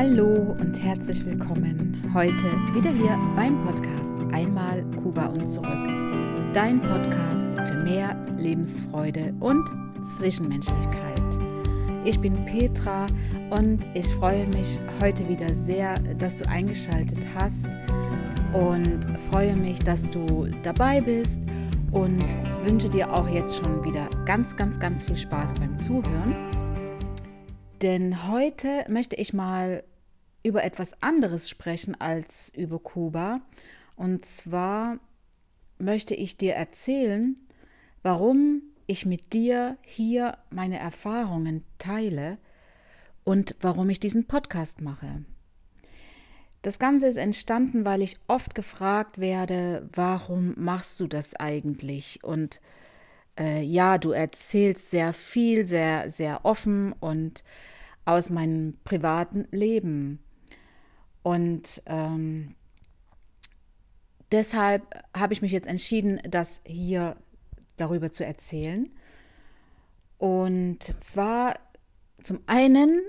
Hallo und herzlich willkommen heute wieder hier beim Podcast Einmal Kuba und zurück. Dein Podcast für mehr Lebensfreude und Zwischenmenschlichkeit. Ich bin Petra und ich freue mich heute wieder sehr, dass du eingeschaltet hast und freue mich, dass du dabei bist und wünsche dir auch jetzt schon wieder ganz, ganz, ganz viel Spaß beim Zuhören. Denn heute möchte ich mal über etwas anderes sprechen als über Kuba. Und zwar möchte ich dir erzählen, warum ich mit dir hier meine Erfahrungen teile und warum ich diesen Podcast mache. Das Ganze ist entstanden, weil ich oft gefragt werde, warum machst du das eigentlich? Und äh, ja, du erzählst sehr viel, sehr, sehr offen und aus meinem privaten Leben. Und ähm, deshalb habe ich mich jetzt entschieden, das hier darüber zu erzählen. Und zwar zum einen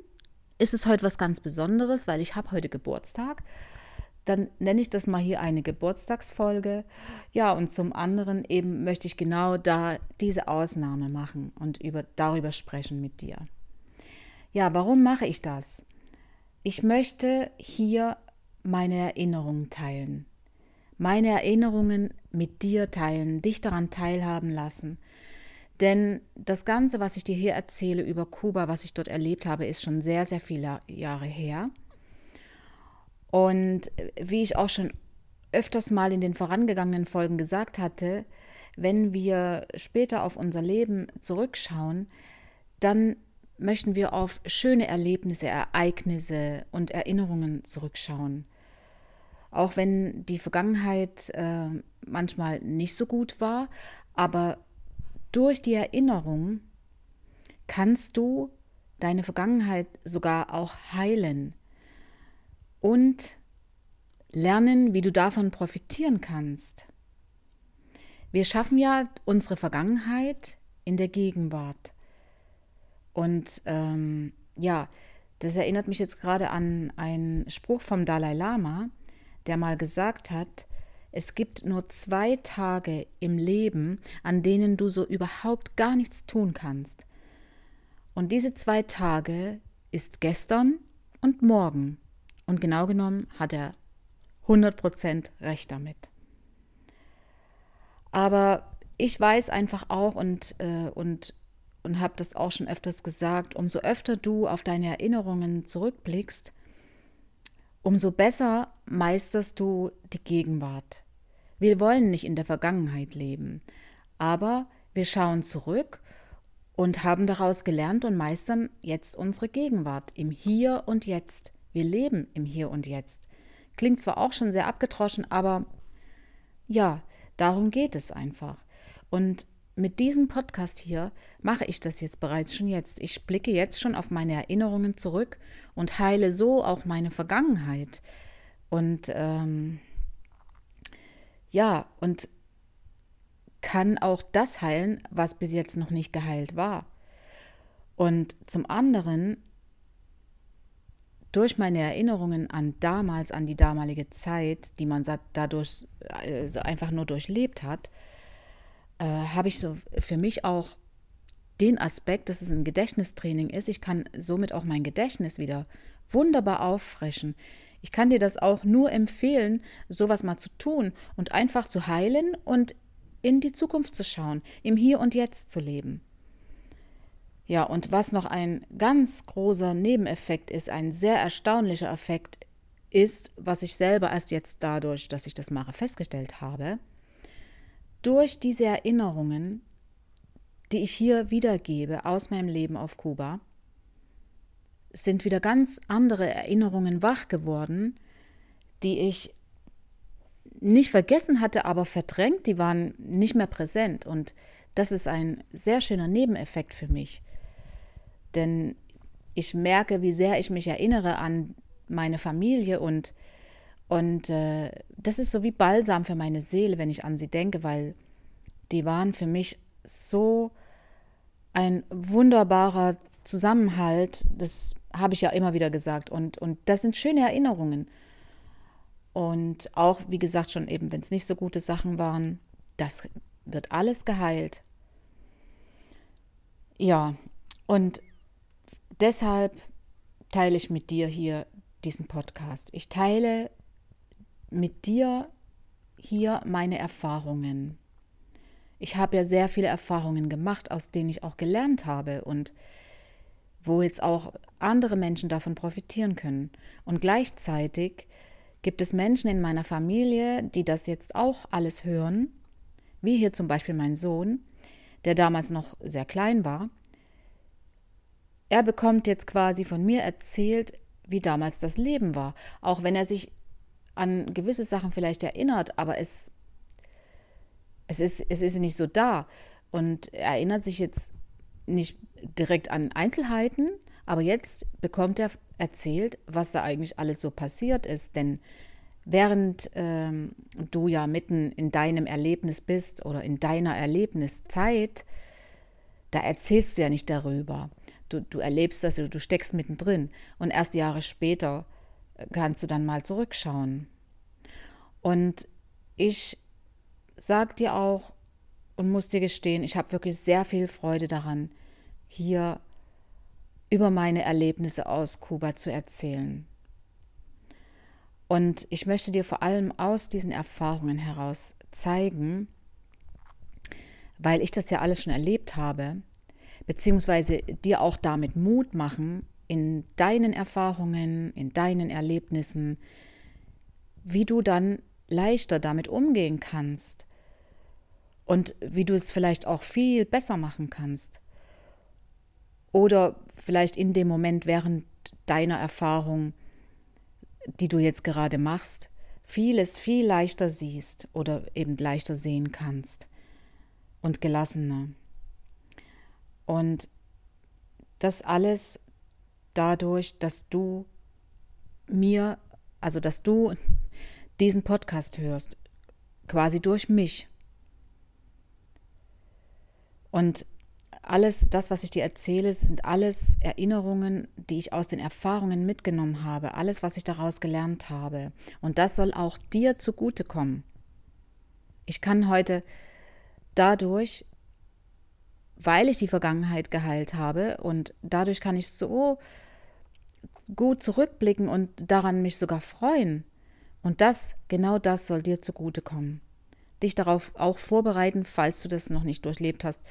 ist es heute was ganz Besonderes, weil ich habe heute Geburtstag. Dann nenne ich das mal hier eine Geburtstagsfolge. Ja, und zum anderen eben möchte ich genau da diese Ausnahme machen und über, darüber sprechen mit dir. Ja, warum mache ich das? Ich möchte hier meine Erinnerungen teilen. Meine Erinnerungen mit dir teilen, dich daran teilhaben lassen. Denn das Ganze, was ich dir hier erzähle über Kuba, was ich dort erlebt habe, ist schon sehr, sehr viele Jahre her. Und wie ich auch schon öfters mal in den vorangegangenen Folgen gesagt hatte, wenn wir später auf unser Leben zurückschauen, dann möchten wir auf schöne Erlebnisse, Ereignisse und Erinnerungen zurückschauen. Auch wenn die Vergangenheit äh, manchmal nicht so gut war, aber durch die Erinnerung kannst du deine Vergangenheit sogar auch heilen und lernen, wie du davon profitieren kannst. Wir schaffen ja unsere Vergangenheit in der Gegenwart. Und ähm, ja, das erinnert mich jetzt gerade an einen Spruch vom Dalai Lama, der mal gesagt hat, es gibt nur zwei Tage im Leben, an denen du so überhaupt gar nichts tun kannst. Und diese zwei Tage ist gestern und morgen. Und genau genommen hat er 100% recht damit. Aber ich weiß einfach auch und, äh, und und habe das auch schon öfters gesagt, umso öfter du auf deine Erinnerungen zurückblickst, umso besser meisterst du die Gegenwart. Wir wollen nicht in der Vergangenheit leben, aber wir schauen zurück und haben daraus gelernt und meistern jetzt unsere Gegenwart im Hier und Jetzt. Wir leben im Hier und Jetzt. Klingt zwar auch schon sehr abgetroschen, aber ja, darum geht es einfach. Und mit diesem Podcast hier mache ich das jetzt bereits schon jetzt. Ich blicke jetzt schon auf meine Erinnerungen zurück und heile so auch meine Vergangenheit. Und ähm, ja, und kann auch das heilen, was bis jetzt noch nicht geheilt war. Und zum anderen, durch meine Erinnerungen an damals, an die damalige Zeit, die man dadurch also einfach nur durchlebt hat, äh, habe ich so für mich auch den Aspekt, dass es ein Gedächtnistraining ist. Ich kann somit auch mein Gedächtnis wieder wunderbar auffrischen. Ich kann dir das auch nur empfehlen, sowas mal zu tun und einfach zu heilen und in die Zukunft zu schauen, im Hier und Jetzt zu leben. Ja, und was noch ein ganz großer Nebeneffekt ist, ein sehr erstaunlicher Effekt ist, was ich selber erst jetzt dadurch, dass ich das mache, festgestellt habe, durch diese Erinnerungen, die ich hier wiedergebe aus meinem Leben auf Kuba, sind wieder ganz andere Erinnerungen wach geworden, die ich nicht vergessen hatte, aber verdrängt, die waren nicht mehr präsent. Und das ist ein sehr schöner Nebeneffekt für mich. Denn ich merke, wie sehr ich mich erinnere an meine Familie und und äh, das ist so wie Balsam für meine Seele, wenn ich an sie denke, weil die waren für mich so ein wunderbarer Zusammenhalt. Das habe ich ja immer wieder gesagt. Und, und das sind schöne Erinnerungen. Und auch, wie gesagt, schon eben, wenn es nicht so gute Sachen waren, das wird alles geheilt. Ja, und deshalb teile ich mit dir hier diesen Podcast. Ich teile mit dir hier meine Erfahrungen. Ich habe ja sehr viele Erfahrungen gemacht, aus denen ich auch gelernt habe und wo jetzt auch andere Menschen davon profitieren können. Und gleichzeitig gibt es Menschen in meiner Familie, die das jetzt auch alles hören, wie hier zum Beispiel mein Sohn, der damals noch sehr klein war. Er bekommt jetzt quasi von mir erzählt, wie damals das Leben war, auch wenn er sich an gewisse Sachen vielleicht erinnert, aber es, es, ist, es ist nicht so da. Und er erinnert sich jetzt nicht direkt an Einzelheiten, aber jetzt bekommt er erzählt, was da eigentlich alles so passiert ist. Denn während ähm, du ja mitten in deinem Erlebnis bist oder in deiner Erlebniszeit, da erzählst du ja nicht darüber. Du, du erlebst das, du steckst mittendrin. Und erst Jahre später kannst du dann mal zurückschauen. Und ich sag dir auch und muss dir gestehen, ich habe wirklich sehr viel Freude daran, hier über meine Erlebnisse aus Kuba zu erzählen. Und ich möchte dir vor allem aus diesen Erfahrungen heraus zeigen, weil ich das ja alles schon erlebt habe, beziehungsweise dir auch damit Mut machen, in deinen Erfahrungen, in deinen Erlebnissen, wie du dann leichter damit umgehen kannst und wie du es vielleicht auch viel besser machen kannst. Oder vielleicht in dem Moment während deiner Erfahrung, die du jetzt gerade machst, vieles viel leichter siehst oder eben leichter sehen kannst und gelassener. Und das alles dadurch, dass du mir, also dass du diesen Podcast hörst, quasi durch mich. Und alles, das, was ich dir erzähle, sind alles Erinnerungen, die ich aus den Erfahrungen mitgenommen habe, alles, was ich daraus gelernt habe. Und das soll auch dir zugutekommen. Ich kann heute dadurch weil ich die Vergangenheit geheilt habe und dadurch kann ich so gut zurückblicken und daran mich sogar freuen. Und das, genau das soll dir zugutekommen. Dich darauf auch vorbereiten, falls du das noch nicht durchlebt hast,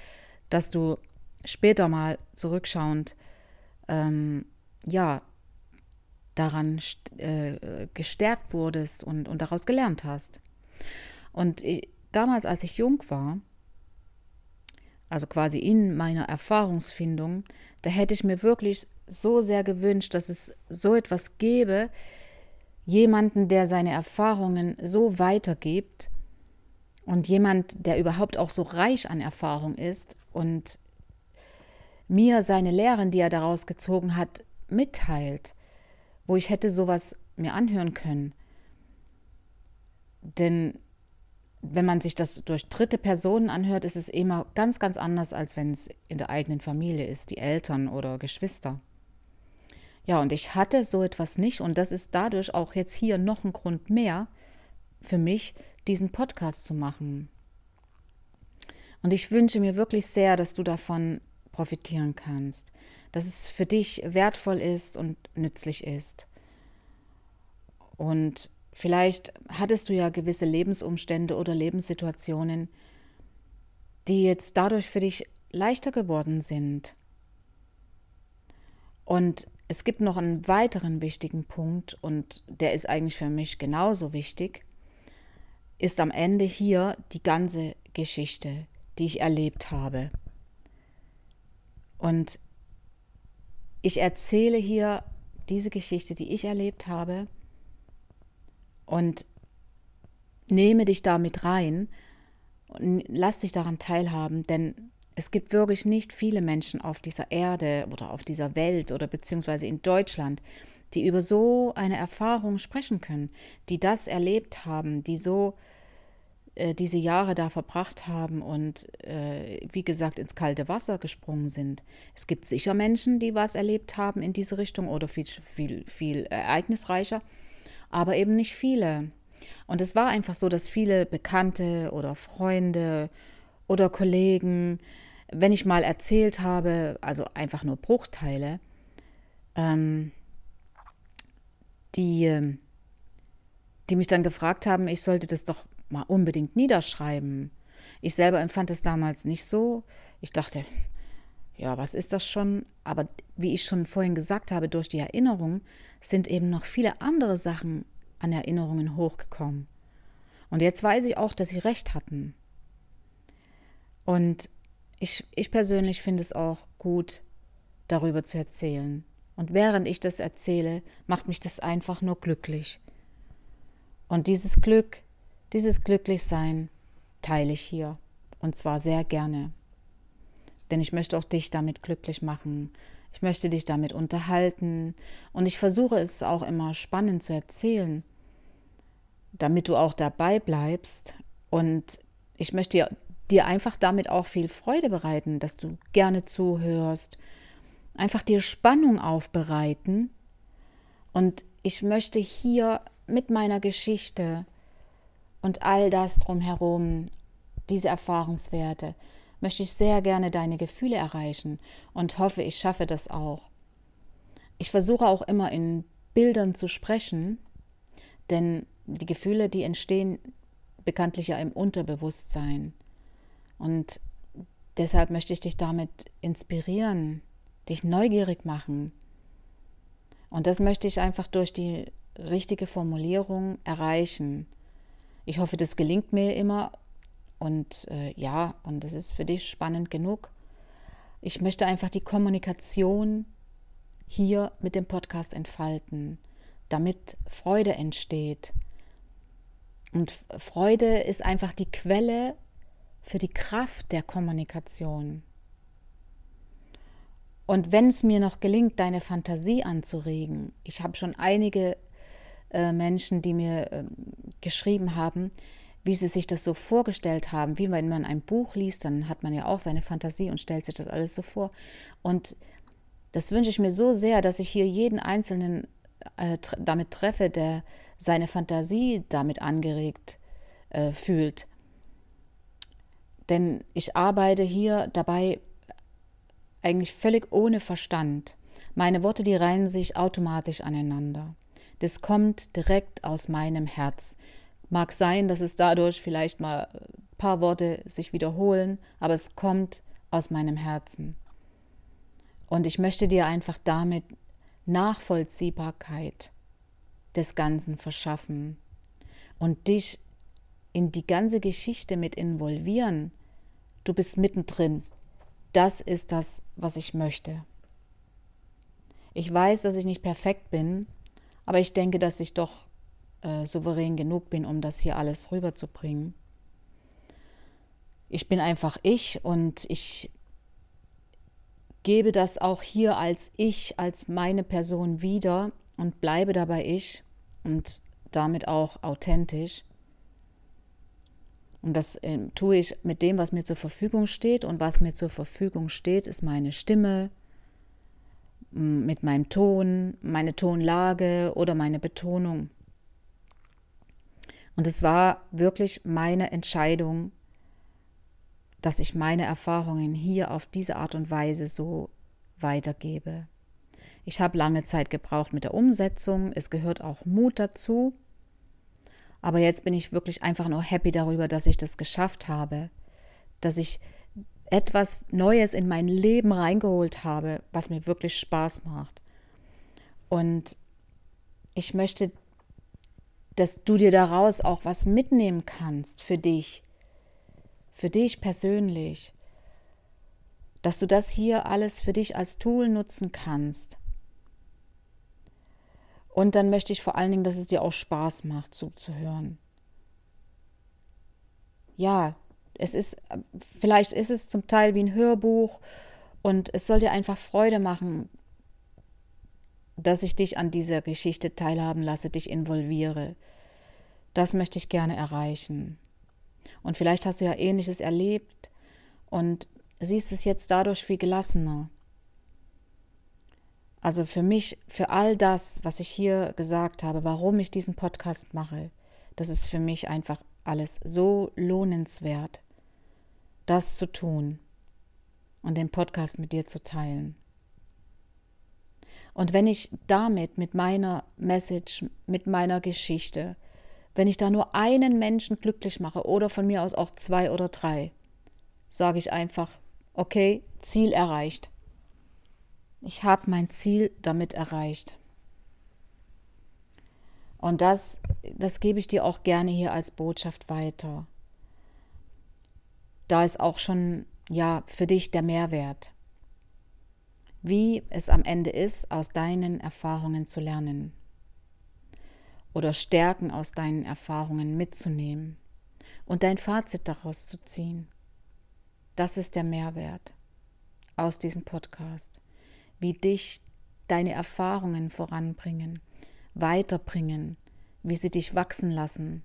dass du später mal zurückschauend, ähm, ja, daran äh, gestärkt wurdest und, und daraus gelernt hast. Und ich, damals, als ich jung war, also quasi in meiner Erfahrungsfindung, da hätte ich mir wirklich so sehr gewünscht, dass es so etwas gäbe, jemanden, der seine Erfahrungen so weitergibt und jemand, der überhaupt auch so reich an Erfahrung ist und mir seine Lehren, die er daraus gezogen hat, mitteilt, wo ich hätte sowas mir anhören können. Denn wenn man sich das durch dritte Personen anhört, ist es immer ganz, ganz anders, als wenn es in der eigenen Familie ist, die Eltern oder Geschwister. Ja, und ich hatte so etwas nicht und das ist dadurch auch jetzt hier noch ein Grund mehr für mich, diesen Podcast zu machen. Und ich wünsche mir wirklich sehr, dass du davon profitieren kannst, dass es für dich wertvoll ist und nützlich ist. Und Vielleicht hattest du ja gewisse Lebensumstände oder Lebenssituationen, die jetzt dadurch für dich leichter geworden sind. Und es gibt noch einen weiteren wichtigen Punkt, und der ist eigentlich für mich genauso wichtig, ist am Ende hier die ganze Geschichte, die ich erlebt habe. Und ich erzähle hier diese Geschichte, die ich erlebt habe, und nehme dich damit rein und lass dich daran teilhaben, denn es gibt wirklich nicht viele Menschen auf dieser Erde oder auf dieser Welt oder beziehungsweise in Deutschland, die über so eine Erfahrung sprechen können, die das erlebt haben, die so äh, diese Jahre da verbracht haben und äh, wie gesagt ins kalte Wasser gesprungen sind. Es gibt sicher Menschen, die was erlebt haben in diese Richtung oder viel, viel, viel ereignisreicher, aber eben nicht viele. Und es war einfach so, dass viele Bekannte oder Freunde oder Kollegen, wenn ich mal erzählt habe, also einfach nur Bruchteile, ähm, die, die mich dann gefragt haben, ich sollte das doch mal unbedingt niederschreiben. Ich selber empfand es damals nicht so. Ich dachte, ja, was ist das schon? Aber wie ich schon vorhin gesagt habe, durch die Erinnerung sind eben noch viele andere Sachen an Erinnerungen hochgekommen. Und jetzt weiß ich auch, dass sie recht hatten. Und ich, ich persönlich finde es auch gut, darüber zu erzählen. Und während ich das erzähle, macht mich das einfach nur glücklich. Und dieses Glück, dieses Glücklichsein teile ich hier. Und zwar sehr gerne. Denn ich möchte auch dich damit glücklich machen. Ich möchte dich damit unterhalten. Und ich versuche es auch immer spannend zu erzählen, damit du auch dabei bleibst. Und ich möchte dir einfach damit auch viel Freude bereiten, dass du gerne zuhörst, einfach dir Spannung aufbereiten. Und ich möchte hier mit meiner Geschichte und all das drumherum, diese Erfahrungswerte, möchte ich sehr gerne deine Gefühle erreichen und hoffe, ich schaffe das auch. Ich versuche auch immer in Bildern zu sprechen, denn die Gefühle, die entstehen bekanntlich ja im Unterbewusstsein. Und deshalb möchte ich dich damit inspirieren, dich neugierig machen. Und das möchte ich einfach durch die richtige Formulierung erreichen. Ich hoffe, das gelingt mir immer. Und äh, ja, und das ist für dich spannend genug. Ich möchte einfach die Kommunikation hier mit dem Podcast entfalten, damit Freude entsteht. Und Freude ist einfach die Quelle für die Kraft der Kommunikation. Und wenn es mir noch gelingt, deine Fantasie anzuregen, ich habe schon einige äh, Menschen, die mir äh, geschrieben haben, wie sie sich das so vorgestellt haben, wie wenn man ein Buch liest, dann hat man ja auch seine Fantasie und stellt sich das alles so vor. Und das wünsche ich mir so sehr, dass ich hier jeden Einzelnen äh, damit treffe, der seine Fantasie damit angeregt äh, fühlt. Denn ich arbeite hier dabei eigentlich völlig ohne Verstand. Meine Worte, die reihen sich automatisch aneinander. Das kommt direkt aus meinem Herz. Mag sein, dass es dadurch vielleicht mal ein paar Worte sich wiederholen, aber es kommt aus meinem Herzen. Und ich möchte dir einfach damit Nachvollziehbarkeit des Ganzen verschaffen und dich in die ganze Geschichte mit involvieren. Du bist mittendrin. Das ist das, was ich möchte. Ich weiß, dass ich nicht perfekt bin, aber ich denke, dass ich doch äh, souverän genug bin, um das hier alles rüberzubringen. Ich bin einfach ich und ich gebe das auch hier als ich, als meine Person wieder und bleibe dabei ich und damit auch authentisch. Und das äh, tue ich mit dem, was mir zur Verfügung steht. Und was mir zur Verfügung steht, ist meine Stimme, mit meinem Ton, meine Tonlage oder meine Betonung. Und es war wirklich meine Entscheidung, dass ich meine Erfahrungen hier auf diese Art und Weise so weitergebe. Ich habe lange Zeit gebraucht mit der Umsetzung. Es gehört auch Mut dazu. Aber jetzt bin ich wirklich einfach nur happy darüber, dass ich das geschafft habe, dass ich etwas Neues in mein Leben reingeholt habe, was mir wirklich Spaß macht. Und ich möchte, dass du dir daraus auch was mitnehmen kannst für dich, für dich persönlich, dass du das hier alles für dich als Tool nutzen kannst. Und dann möchte ich vor allen Dingen, dass es dir auch Spaß macht, zuzuhören. Ja, es ist, vielleicht ist es zum Teil wie ein Hörbuch und es soll dir einfach Freude machen, dass ich dich an dieser Geschichte teilhaben lasse, dich involviere. Das möchte ich gerne erreichen. Und vielleicht hast du ja ähnliches erlebt und siehst es jetzt dadurch viel gelassener. Also für mich, für all das, was ich hier gesagt habe, warum ich diesen Podcast mache, das ist für mich einfach alles so lohnenswert, das zu tun und den Podcast mit dir zu teilen. Und wenn ich damit, mit meiner Message, mit meiner Geschichte, wenn ich da nur einen Menschen glücklich mache oder von mir aus auch zwei oder drei, sage ich einfach, okay, Ziel erreicht. Ich habe mein Ziel damit erreicht. Und das, das gebe ich dir auch gerne hier als Botschaft weiter. Da ist auch schon, ja, für dich der Mehrwert. Wie es am Ende ist, aus deinen Erfahrungen zu lernen. Oder Stärken aus deinen Erfahrungen mitzunehmen und dein Fazit daraus zu ziehen. Das ist der Mehrwert aus diesem Podcast. Wie dich deine Erfahrungen voranbringen weiterbringen, wie sie dich wachsen lassen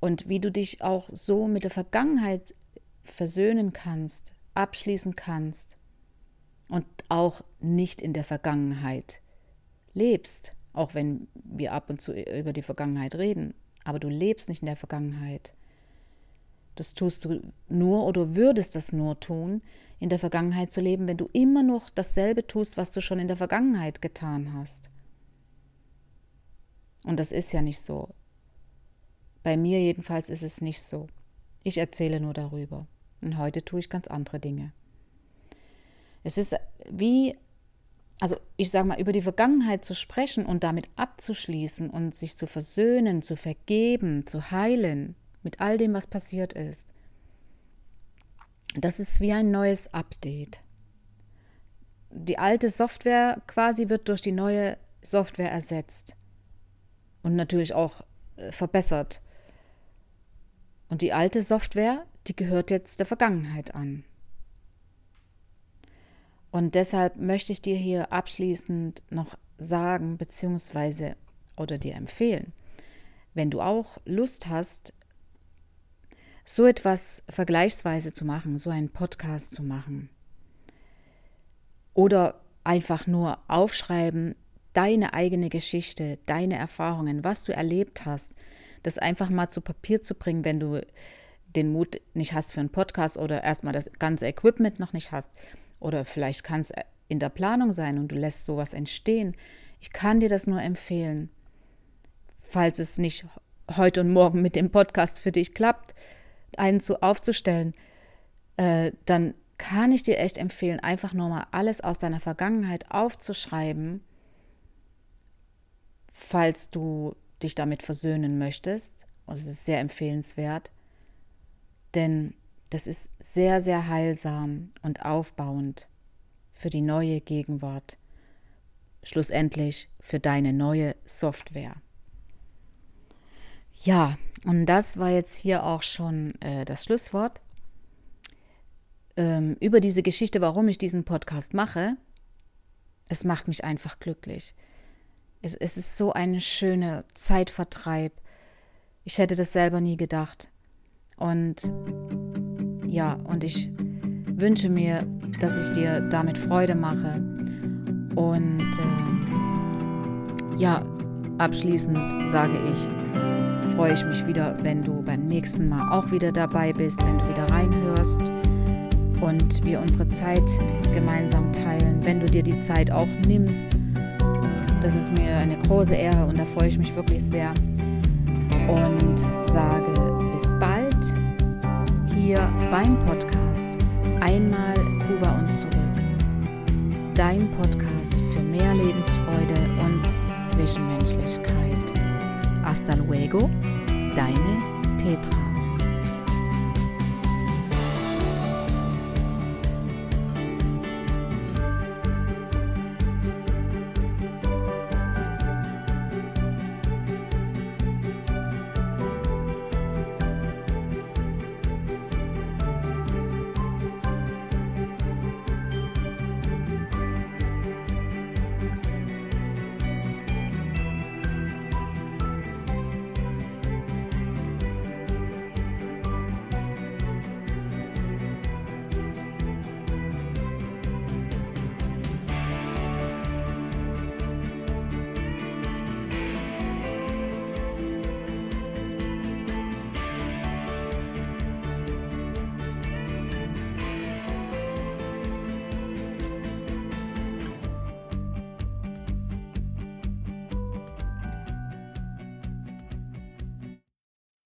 und wie du dich auch so mit der Vergangenheit versöhnen kannst, abschließen kannst und auch nicht in der Vergangenheit lebst, auch wenn wir ab und zu über die Vergangenheit reden, aber du lebst nicht in der Vergangenheit. Das tust du nur oder würdest das nur tun, in der Vergangenheit zu leben, wenn du immer noch dasselbe tust, was du schon in der Vergangenheit getan hast. Und das ist ja nicht so. Bei mir jedenfalls ist es nicht so. Ich erzähle nur darüber. Und heute tue ich ganz andere Dinge. Es ist wie, also ich sage mal, über die Vergangenheit zu sprechen und damit abzuschließen und sich zu versöhnen, zu vergeben, zu heilen mit all dem, was passiert ist das ist wie ein neues Update. Die alte Software quasi wird durch die neue Software ersetzt und natürlich auch äh, verbessert. Und die alte Software, die gehört jetzt der Vergangenheit an. Und deshalb möchte ich dir hier abschließend noch sagen, beziehungsweise oder dir empfehlen, wenn du auch Lust hast, so etwas vergleichsweise zu machen, so einen Podcast zu machen. Oder einfach nur aufschreiben, deine eigene Geschichte, deine Erfahrungen, was du erlebt hast, das einfach mal zu Papier zu bringen, wenn du den Mut nicht hast für einen Podcast oder erstmal das ganze Equipment noch nicht hast. Oder vielleicht kann es in der Planung sein und du lässt sowas entstehen. Ich kann dir das nur empfehlen. Falls es nicht heute und morgen mit dem Podcast für dich klappt, einen zu aufzustellen, äh, dann kann ich dir echt empfehlen, einfach nur mal alles aus deiner Vergangenheit aufzuschreiben, falls du dich damit versöhnen möchtest. Und es ist sehr empfehlenswert, denn das ist sehr, sehr heilsam und aufbauend für die neue Gegenwart, schlussendlich für deine neue Software. Ja, und das war jetzt hier auch schon äh, das Schlusswort ähm, über diese Geschichte, warum ich diesen Podcast mache. Es macht mich einfach glücklich. Es, es ist so ein schöner Zeitvertreib. Ich hätte das selber nie gedacht. Und ja, und ich wünsche mir, dass ich dir damit Freude mache. Und äh, ja, abschließend sage ich, freue ich mich wieder, wenn du beim nächsten Mal auch wieder dabei bist, wenn du wieder reinhörst und wir unsere Zeit gemeinsam teilen, wenn du dir die Zeit auch nimmst. Das ist mir eine große Ehre und da freue ich mich wirklich sehr. Und sage bis bald hier beim Podcast Einmal Kuba und zurück. Dein Podcast für mehr Lebensfreude und Zwischenmenschlichkeit. Hasta luego, deine Petra.